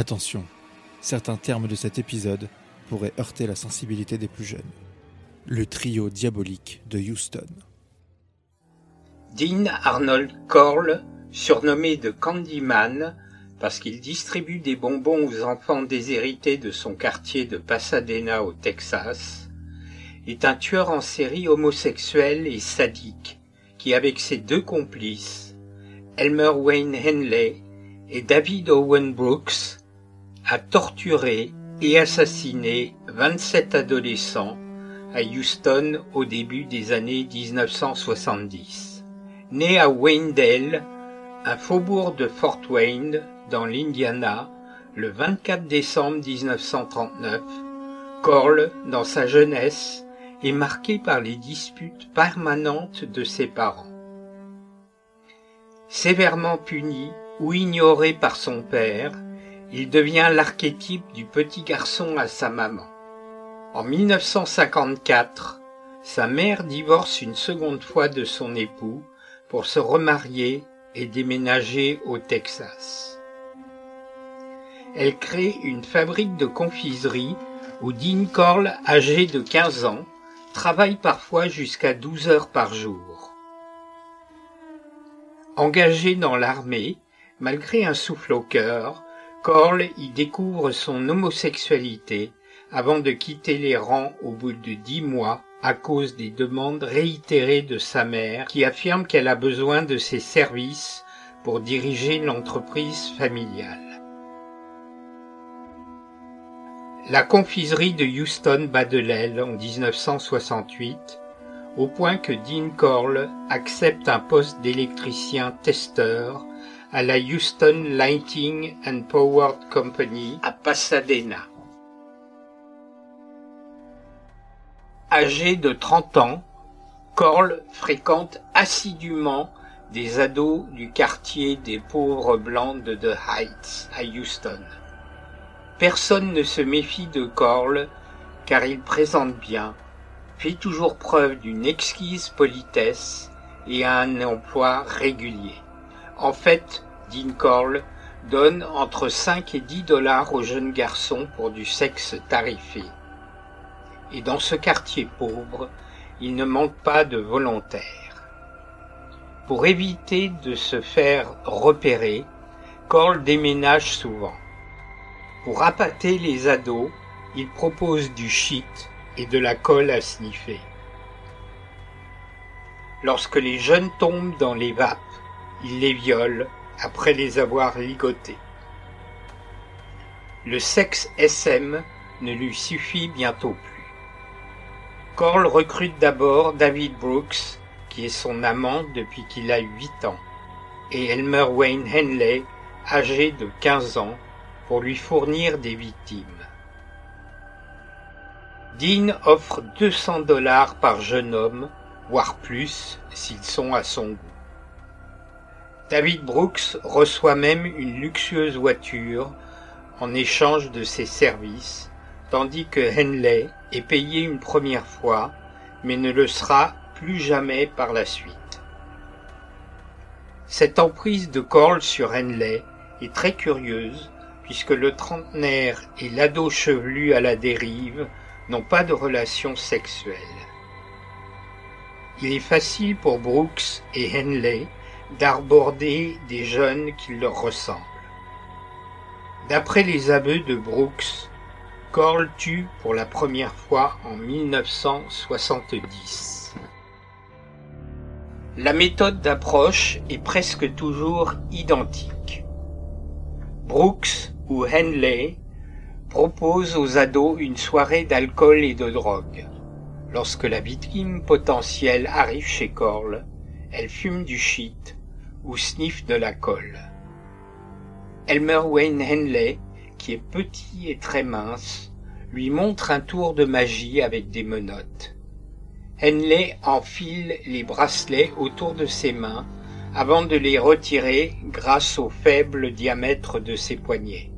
Attention, certains termes de cet épisode pourraient heurter la sensibilité des plus jeunes. Le trio diabolique de Houston. Dean Arnold Corll, surnommé de Candyman parce qu'il distribue des bonbons aux enfants déshérités de son quartier de Pasadena au Texas, est un tueur en série homosexuel et sadique qui, avec ses deux complices, Elmer Wayne Henley et David Owen Brooks, a torturé et assassiné 27 adolescents à Houston au début des années 1970. Né à Wayndale, un faubourg de Fort Wayne, dans l'Indiana, le 24 décembre 1939, Corl, dans sa jeunesse, est marqué par les disputes permanentes de ses parents. Sévèrement puni ou ignoré par son père, il devient l'archétype du petit garçon à sa maman. En 1954, sa mère divorce une seconde fois de son époux pour se remarier et déménager au Texas. Elle crée une fabrique de confiserie où Dean Corll, âgé de 15 ans, travaille parfois jusqu'à 12 heures par jour. Engagé dans l'armée, malgré un souffle au cœur, Corll y découvre son homosexualité avant de quitter les rangs au bout de dix mois à cause des demandes réitérées de sa mère qui affirme qu'elle a besoin de ses services pour diriger l'entreprise familiale. La confiserie de Houston bat de l'aile en 1968 au point que Dean Corll accepte un poste d'électricien testeur à la Houston Lighting and Power Company à Pasadena. Âgé de 30 ans, Corl fréquente assidûment des ados du quartier des pauvres blancs de The Heights à Houston. Personne ne se méfie de Corl car il présente bien, fait toujours preuve d'une exquise politesse et a un emploi régulier. En fait, Dean Corll donne entre 5 et 10 dollars aux jeunes garçons pour du sexe tarifé. Et dans ce quartier pauvre, il ne manque pas de volontaires. Pour éviter de se faire repérer, Corll déménage souvent. Pour appâter les ados, il propose du shit et de la colle à sniffer. Lorsque les jeunes tombent dans les vapes, il les viole après les avoir ligotés. Le sexe SM ne lui suffit bientôt plus. Corl recrute d'abord David Brooks, qui est son amant depuis qu'il a 8 ans, et Elmer Wayne Henley, âgé de 15 ans, pour lui fournir des victimes. Dean offre 200 dollars par jeune homme, voire plus s'ils sont à son goût. David Brooks reçoit même une luxueuse voiture en échange de ses services, tandis que Henley est payé une première fois, mais ne le sera plus jamais par la suite. Cette emprise de Corll sur Henley est très curieuse, puisque le trentenaire et l'ado chevelu à la dérive n'ont pas de relation sexuelle. Il est facile pour Brooks et Henley d'arborder des jeunes qui leur ressemblent. D'après les aveux de Brooks, Corll tue pour la première fois en 1970. La méthode d'approche est presque toujours identique. Brooks ou Henley proposent aux ados une soirée d'alcool et de drogue. Lorsque la victime potentielle arrive chez Corll, elle fume du shit ou sniffe de la colle. Elmer Wayne Henley, qui est petit et très mince, lui montre un tour de magie avec des menottes. Henley enfile les bracelets autour de ses mains avant de les retirer grâce au faible diamètre de ses poignets.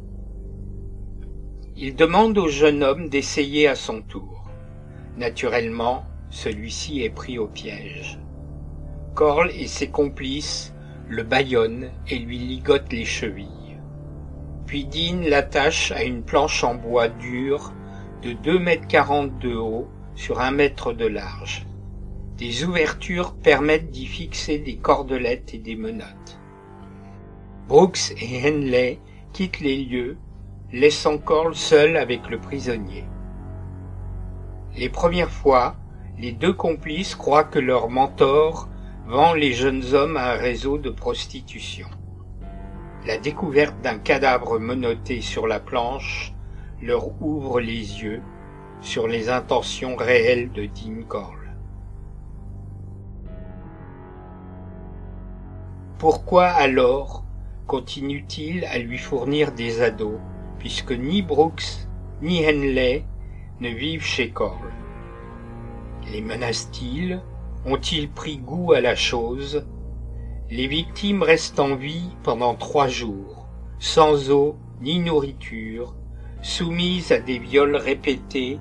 Il demande au jeune homme d'essayer à son tour. Naturellement, celui-ci est pris au piège. Corl et ses complices le bâillonnent et lui ligotent les chevilles. Puis Dean l'attache à une planche en bois dur de deux mètres quarante de haut sur un mètre de large. Des ouvertures permettent d'y fixer des cordelettes et des menottes. Brooks et Henley quittent les lieux, laissant Corl seul avec le prisonnier. Les premières fois, les deux complices croient que leur mentor vend les jeunes hommes à un réseau de prostitution. La découverte d'un cadavre menotté sur la planche leur ouvre les yeux sur les intentions réelles de Dean Corll. Pourquoi alors continue-t-il à lui fournir des ados, puisque ni Brooks ni Henley ne vivent chez Corll Les menace-t-il Ont-ils pris goût à la chose? Les victimes restent en vie pendant trois jours, sans eau ni nourriture, soumises à des viols répétés,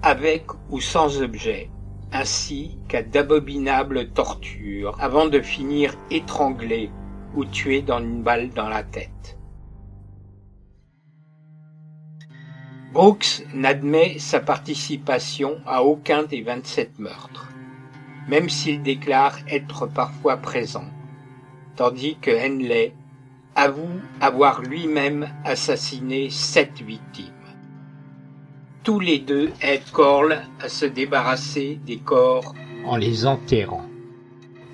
avec ou sans objet, ainsi qu'à d'abominables tortures, avant de finir étranglées ou tuées dans une balle dans la tête. Brooks n'admet sa participation à aucun des 27 meurtres, même s'il déclare être parfois présent, tandis que Henley avoue avoir lui-même assassiné sept victimes. Tous les deux aident Corl à se débarrasser des corps en les enterrant.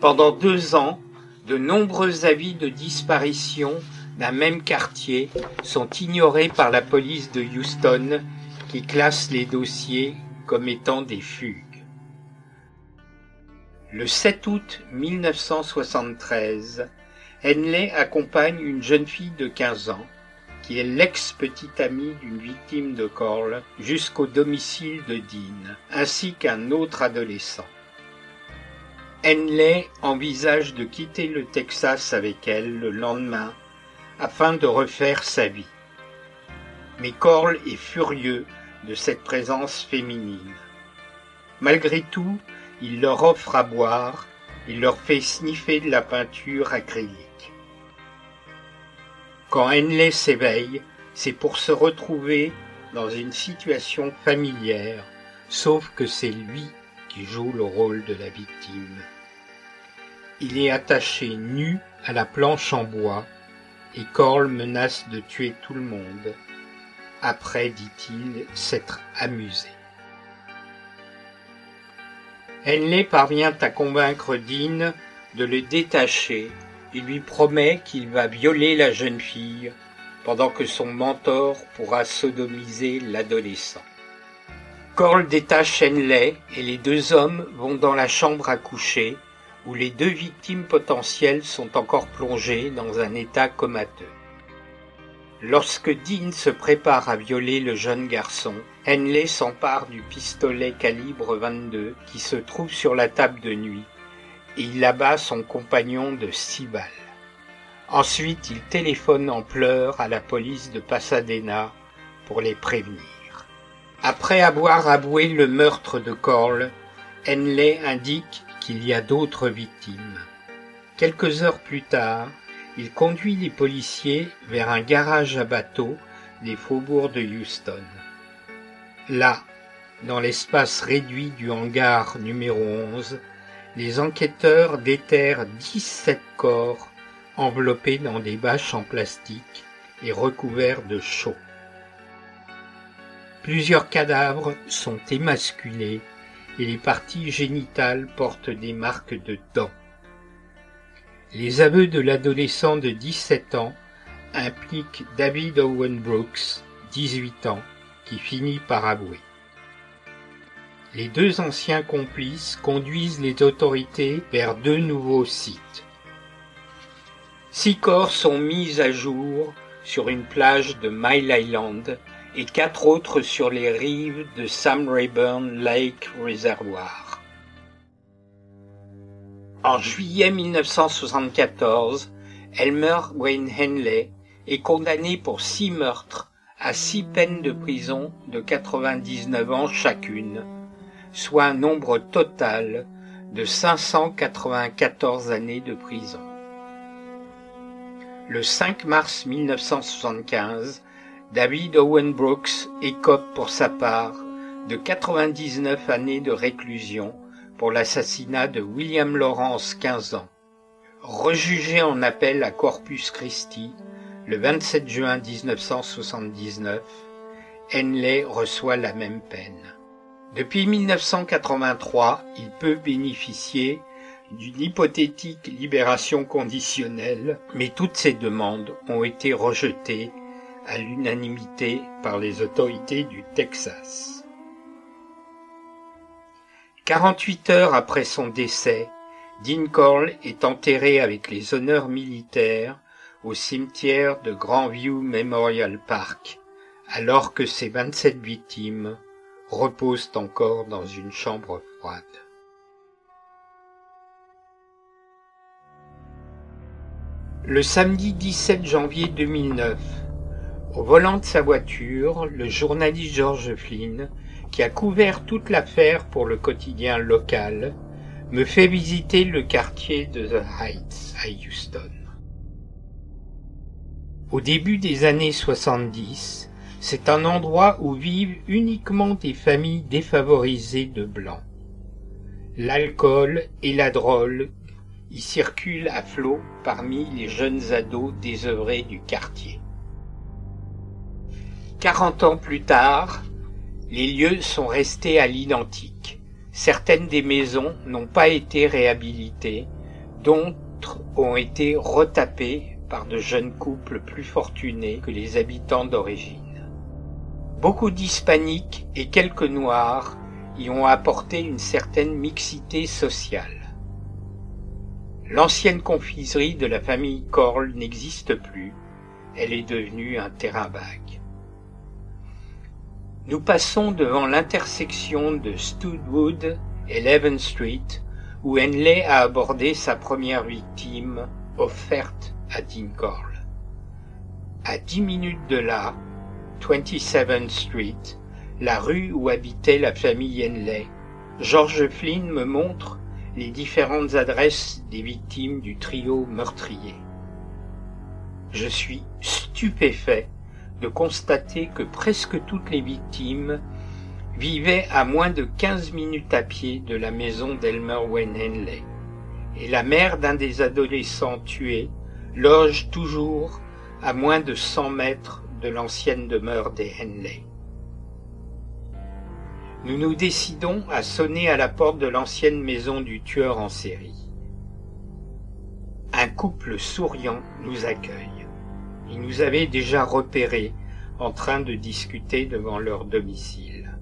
Pendant deux ans, de nombreux avis de disparition d'un même quartier sont ignorés par la police de Houston qui classe les dossiers comme étant des fugues. Le 7 août 1973, Henley accompagne une jeune fille de 15 ans, qui est l'ex-petite amie d'une victime de Corl, jusqu'au domicile de Dean, ainsi qu'un autre adolescent. Henley envisage de quitter le Texas avec elle le lendemain afin de refaire sa vie. Mais Corl est furieux de cette présence féminine. Malgré tout, il leur offre à boire et leur fait sniffer de la peinture acrylique. Quand Henley s'éveille, c'est pour se retrouver dans une situation familière, sauf que c'est lui qui joue le rôle de la victime. Il est attaché nu à la planche en bois et Corl menace de tuer tout le monde, après, dit-il, s'être amusé. Henley parvient à convaincre Dean de le détacher il lui promet qu'il va violer la jeune fille pendant que son mentor pourra sodomiser l'adolescent. Corl détache Henley et les deux hommes vont dans la chambre à coucher où les deux victimes potentielles sont encore plongées dans un état comateux. Lorsque Dean se prépare à violer le jeune garçon, Henley s'empare du pistolet calibre 22 qui se trouve sur la table de nuit et il abat son compagnon de six balles. Ensuite, il téléphone en pleurs à la police de Pasadena pour les prévenir. Après avoir avoué le meurtre de Corl, Henley indique qu'il y a d'autres victimes. Quelques heures plus tard, il conduit les policiers vers un garage à bateaux des faubourgs de Houston. Là, dans l'espace réduit du hangar numéro 11, les enquêteurs déterrent 17 corps enveloppés dans des bâches en plastique et recouverts de chaux. Plusieurs cadavres sont émasculés et les parties génitales portent des marques de dents. Les aveux de l'adolescent de 17 ans impliquent David Owen Brooks, 18 ans, qui finit par avouer. les deux anciens complices conduisent les autorités vers deux nouveaux sites. Six corps sont mis à jour sur une plage de Mile Island et quatre autres sur les rives de Sam Rayburn Lake Reservoir. En juillet 1974, Elmer Wayne Henley est condamné pour six meurtres à six peines de prison de 99 ans chacune, soit un nombre total de 594 années de prison. Le 5 mars 1975, David Owen Brooks écope pour sa part de 99 années de réclusion pour l'assassinat de William Lawrence, 15 ans. Rejugé en appel à Corpus Christi le 27 juin 1979, Henley reçoit la même peine. Depuis 1983, il peut bénéficier d'une hypothétique libération conditionnelle, mais toutes ces demandes ont été rejetées à l'unanimité par les autorités du Texas. 48 heures après son décès, Dean Corll est enterré avec les honneurs militaires au cimetière de Grandview Memorial Park, alors que ses 27 victimes reposent encore dans une chambre froide. Le samedi 17 janvier 2009, au volant de sa voiture, le journaliste George Flynn, qui a couvert toute l'affaire pour le quotidien local, me fait visiter le quartier de The Heights à Houston. Au début des années 70, c'est un endroit où vivent uniquement des familles défavorisées de blancs. L'alcool et la drogue y circulent à flot parmi les jeunes ados désœuvrés du quartier. Quarante ans plus tard, les lieux sont restés à l'identique. Certaines des maisons n'ont pas été réhabilitées, d'autres ont été retapées par de jeunes couples plus fortunés que les habitants d'origine. Beaucoup d'hispaniques et quelques noirs y ont apporté une certaine mixité sociale. L'ancienne confiserie de la famille Corl n'existe plus, elle est devenue un terrain vague. Nous passons devant l'intersection de Studwood et Leven Street, où Henley a abordé sa première victime, offerte à Dean Corl. À dix minutes de là, 27th Street, la rue où habitait la famille Henley, George Flynn me montre les différentes adresses des victimes du trio meurtrier. Je suis stupéfait de constater que presque toutes les victimes vivaient à moins de 15 minutes à pied de la maison d'Elmer Wayne Henley, et la mère d'un des adolescents tués loge toujours à moins de 100 mètres de l'ancienne demeure des Henley. Nous nous décidons à sonner à la porte de l'ancienne maison du tueur en série. Un couple souriant nous accueille. Ils nous avaient déjà repérés en train de discuter devant leur domicile.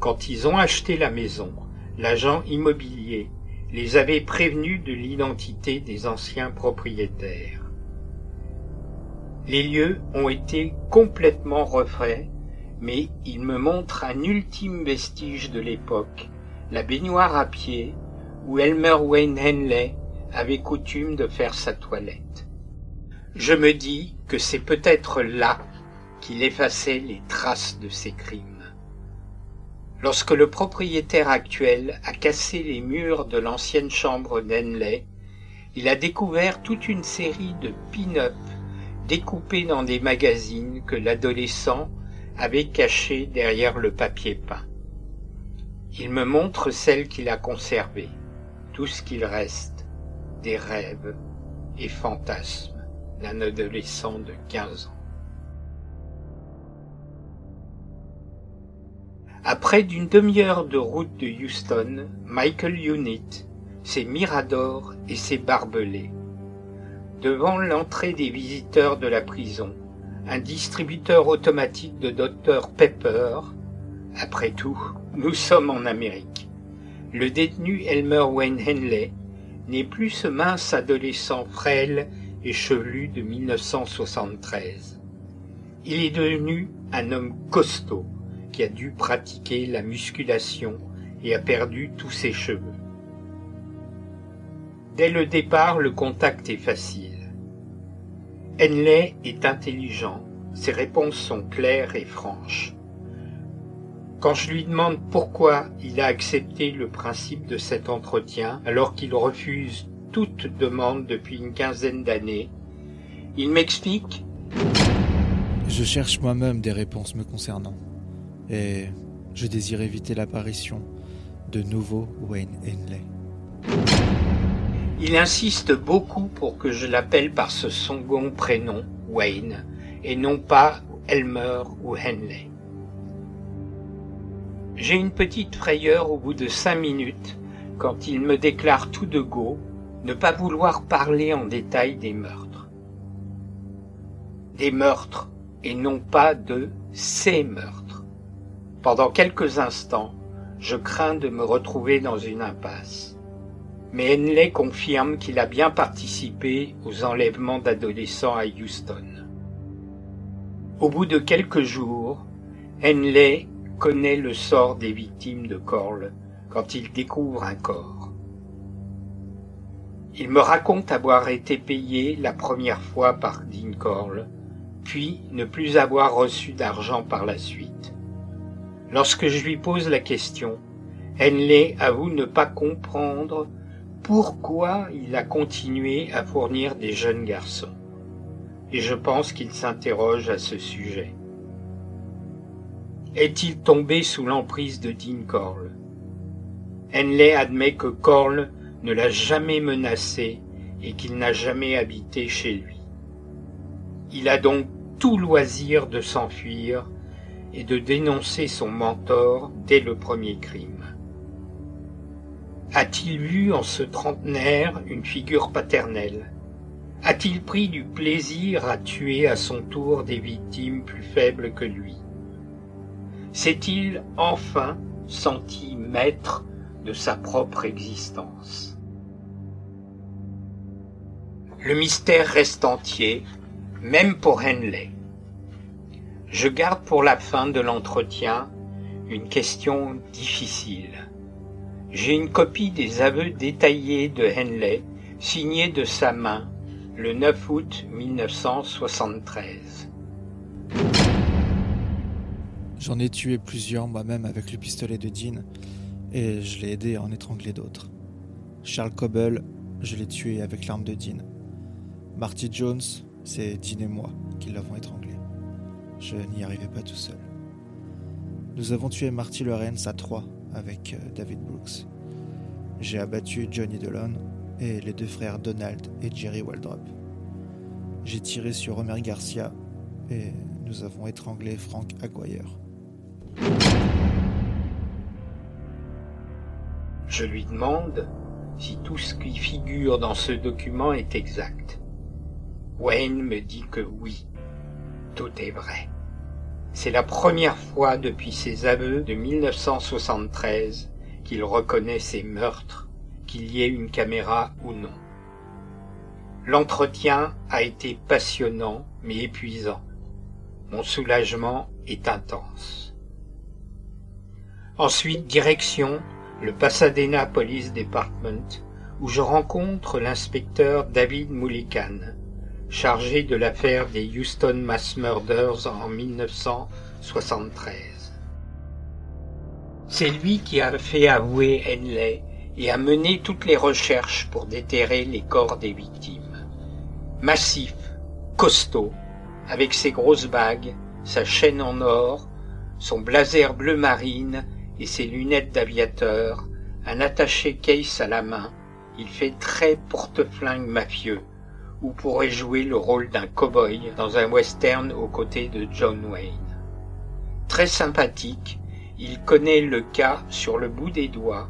Quand ils ont acheté la maison, l'agent immobilier les avait prévenus de l'identité des anciens propriétaires. Les lieux ont été complètement refaits mais il me montre un ultime vestige de l'époque, la baignoire à pied, où Elmer Wayne Henley avait coutume de faire sa toilette. Je me dis que c'est peut-être là qu'il effaçait les traces de ses crimes. Lorsque le propriétaire actuel a cassé les murs de l'ancienne chambre d'Henley, il a découvert toute une série de pin-up découpés dans des magazines que l'adolescent avait caché derrière le papier peint. Il me montre celle qu'il a conservée, tout ce qu'il reste, des rêves et fantasmes d'un adolescent de quinze ans. Après d'une demi-heure de route de Houston, Michael Unit, ses miradors et ses barbelés. Devant l'entrée des visiteurs de la prison, un distributeur automatique de Dr Pepper. Après tout, nous sommes en Amérique. Le détenu Elmer Wayne Henley n'est plus ce mince adolescent frêle et chevelu de 1973. Il est devenu un homme costaud qui a dû pratiquer la musculation et a perdu tous ses cheveux. Dès le départ, le contact est facile. Henley est intelligent, ses réponses sont claires et franches. Quand je lui demande pourquoi il a accepté le principe de cet entretien alors qu'il refuse toute demande depuis une quinzaine d'années, il m'explique Je cherche moi-même des réponses me concernant et je désire éviter l'apparition de nouveaux Wayne Henley. Il insiste beaucoup pour que je l'appelle par ce second prénom, Wayne, et non pas Elmer ou Henley. J'ai une petite frayeur au bout de cinq minutes quand il me déclare tout de go ne pas vouloir parler en détail des meurtres. Des meurtres et non pas de ces meurtres. Pendant quelques instants, je crains de me retrouver dans une impasse. Mais Henley confirme qu'il a bien participé aux enlèvements d'adolescents à Houston. Au bout de quelques jours, Henley connaît le sort des victimes de Corle quand il découvre un corps. Il me raconte avoir été payé la première fois par Dean Corle, puis ne plus avoir reçu d'argent par la suite. Lorsque je lui pose la question, Henley avoue ne pas comprendre pourquoi il a continué à fournir des jeunes garçons. Et je pense qu'il s'interroge à ce sujet. Est-il tombé sous l'emprise de Dean Corle Henley admet que Corle ne l'a jamais menacé et qu'il n'a jamais habité chez lui. Il a donc tout loisir de s'enfuir et de dénoncer son mentor dès le premier crime. A-t-il vu en ce trentenaire une figure paternelle? A-t-il pris du plaisir à tuer à son tour des victimes plus faibles que lui? S'est-il enfin senti maître de sa propre existence Le mystère reste entier, même pour Henley. Je garde pour la fin de l'entretien une question difficile. J'ai une copie des aveux détaillés de Henley, signés de sa main, le 9 août 1973. J'en ai tué plusieurs moi-même avec le pistolet de Dean, et je l'ai aidé à en étrangler d'autres. Charles Coble, je l'ai tué avec l'arme de Dean. Marty Jones, c'est Dean et moi qui l'avons étranglé. Je n'y arrivais pas tout seul. Nous avons tué Marty Lawrence à trois avec euh, David Brooks. J'ai abattu Johnny Delon et les deux frères Donald et Jerry Waldrop. J'ai tiré sur Romer Garcia et nous avons étranglé Frank Aguirre. Je lui demande si tout ce qui figure dans ce document est exact. Wayne me dit que oui, tout est vrai. C'est la première fois depuis ses aveux de 1973 qu'il reconnaît ses meurtres, qu'il y ait une caméra ou non. L'entretien a été passionnant mais épuisant. Mon soulagement est intense. Ensuite, direction le Pasadena Police Department, où je rencontre l'inspecteur David Mullican, chargé de l'affaire des Houston Mass Murders en 1973. C'est lui qui a fait avouer Henley et a mené toutes les recherches pour déterrer les corps des victimes. Massif, costaud, avec ses grosses bagues, sa chaîne en or, son blazer bleu marine et ses lunettes d'aviateur, un attaché case à la main, il fait très porte-flingue mafieux, ou pourrait jouer le rôle d'un cow-boy dans un western aux côtés de John Wayne. Très sympathique, il connaît le cas sur le bout des doigts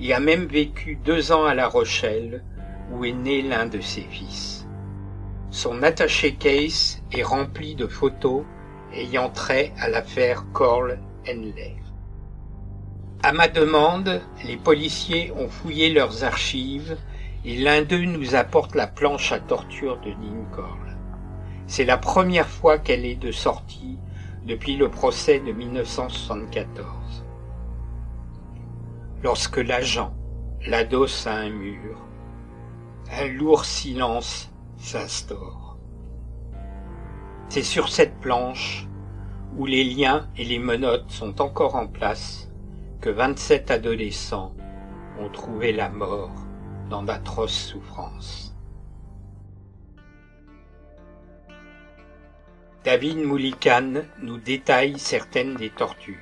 et a même vécu deux ans à La Rochelle, où est né l'un de ses fils. Son attaché case est rempli de photos ayant trait à l'affaire Corl Henley. À ma demande, les policiers ont fouillé leurs archives et l'un d'eux nous apporte la planche à torture de Corle. C'est la première fois qu'elle est de sortie depuis le procès de 1974. Lorsque l'agent l'adosse à un mur, un lourd silence s'instaure. C'est sur cette planche, où les liens et les menottes sont encore en place, que 27 adolescents ont trouvé la mort dans d'atroces souffrances. David Moulikan nous détaille certaines des tortures.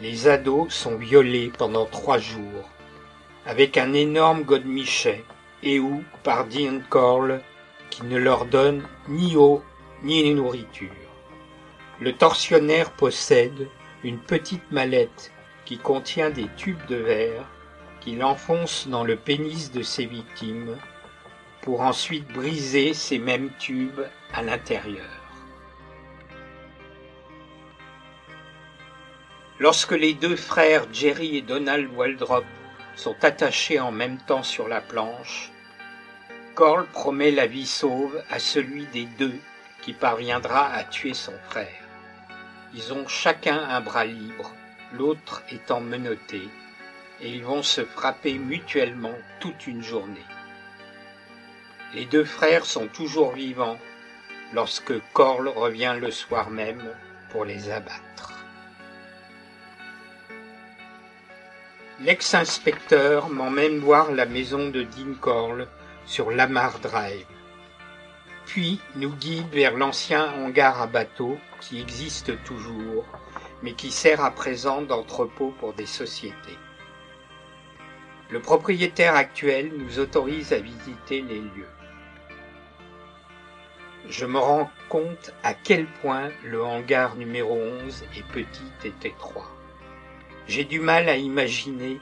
Les ados sont violés pendant trois jours, avec un énorme godemichet, et ou par Dean Corle, qui ne leur donne ni eau ni nourriture. Le tortionnaire possède une petite mallette qui contient des tubes de verre qu'il enfonce dans le pénis de ses victimes pour ensuite briser ces mêmes tubes à l'intérieur. Lorsque les deux frères Jerry et Donald Waldrop sont attachés en même temps sur la planche, Corl promet la vie sauve à celui des deux qui parviendra à tuer son frère. Ils ont chacun un bras libre, l'autre étant menotté, et ils vont se frapper mutuellement toute une journée. Les deux frères sont toujours vivants lorsque Corl revient le soir même pour les abattre. L'ex-inspecteur m'emmène voir la maison de Dean Corl sur Lamar Drive. Puis nous guide vers l'ancien hangar à bateaux qui existe toujours, mais qui sert à présent d'entrepôt pour des sociétés. Le propriétaire actuel nous autorise à visiter les lieux. Je me rends compte à quel point le hangar numéro 11 est petit et étroit. J'ai du mal à imaginer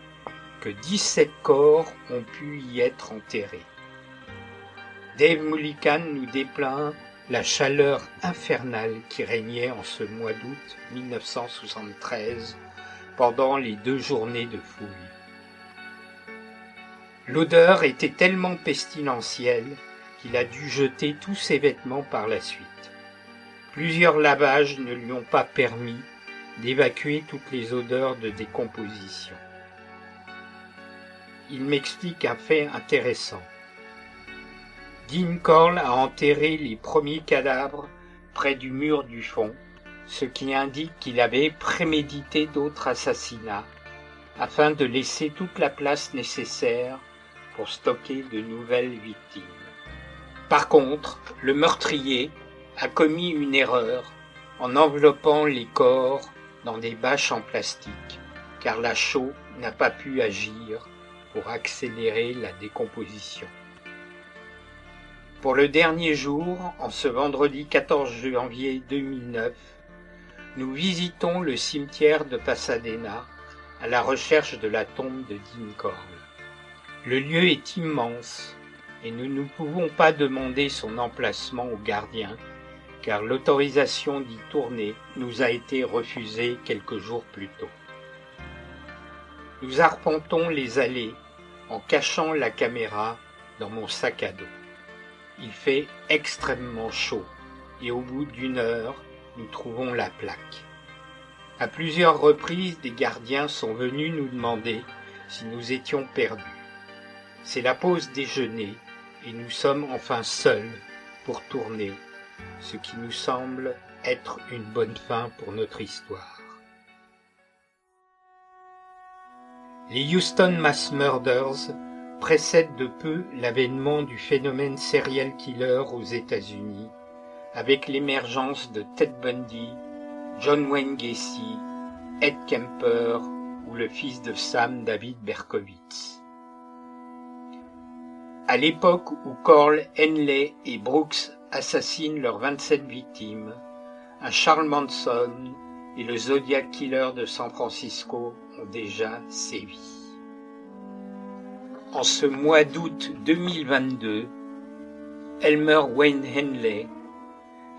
que 17 corps ont pu y être enterrés. Dave Mullican nous déplaint la chaleur infernale qui régnait en ce mois d'août 1973 pendant les deux journées de fouille. L'odeur était tellement pestilentielle qu'il a dû jeter tous ses vêtements par la suite. Plusieurs lavages ne lui ont pas permis d'évacuer toutes les odeurs de décomposition. Il m'explique un fait intéressant. Dean Corll a enterré les premiers cadavres près du mur du fond, ce qui indique qu'il avait prémédité d'autres assassinats afin de laisser toute la place nécessaire pour stocker de nouvelles victimes. Par contre, le meurtrier a commis une erreur en enveloppant les corps dans des bâches en plastique, car la chaux n'a pas pu agir pour accélérer la décomposition. Pour le dernier jour, en ce vendredi 14 janvier 2009, nous visitons le cimetière de Pasadena à la recherche de la tombe de Dean Le lieu est immense et nous ne pouvons pas demander son emplacement au gardien car l'autorisation d'y tourner nous a été refusée quelques jours plus tôt. Nous arpentons les allées en cachant la caméra dans mon sac à dos. Il fait extrêmement chaud et au bout d'une heure, nous trouvons la plaque. À plusieurs reprises, des gardiens sont venus nous demander si nous étions perdus. C'est la pause déjeuner et nous sommes enfin seuls pour tourner ce qui nous semble être une bonne fin pour notre histoire. Les Houston Mass Murders précèdent de peu l'avènement du phénomène serial killer aux États-Unis, avec l'émergence de Ted Bundy, John Wayne Gacy, Ed Kemper ou le fils de Sam David Berkowitz. À l'époque où Corl, Henley et Brooks assassinent leurs 27 victimes, un Charles Manson et le Zodiac Killer de San Francisco ont déjà sévi. En ce mois d'août 2022, Elmer Wayne Henley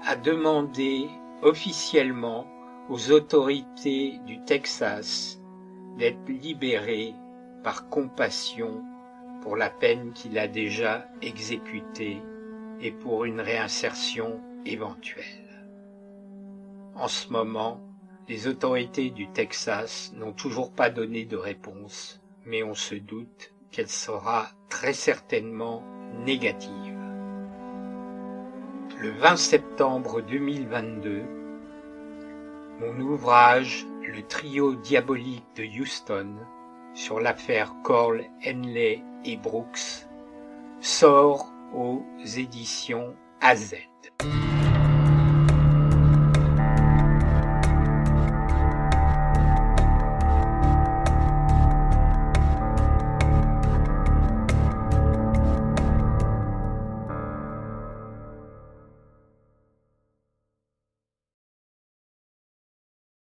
a demandé officiellement aux autorités du Texas d'être libéré par compassion pour la peine qu'il a déjà exécutée et pour une réinsertion éventuelle. En ce moment, les autorités du Texas n'ont toujours pas donné de réponse, mais on se doute qu'elle sera très certainement négative. Le 20 septembre 2022, mon ouvrage Le trio diabolique de Houston sur l'affaire Cole, Henley et Brooks sort aux éditions AZ.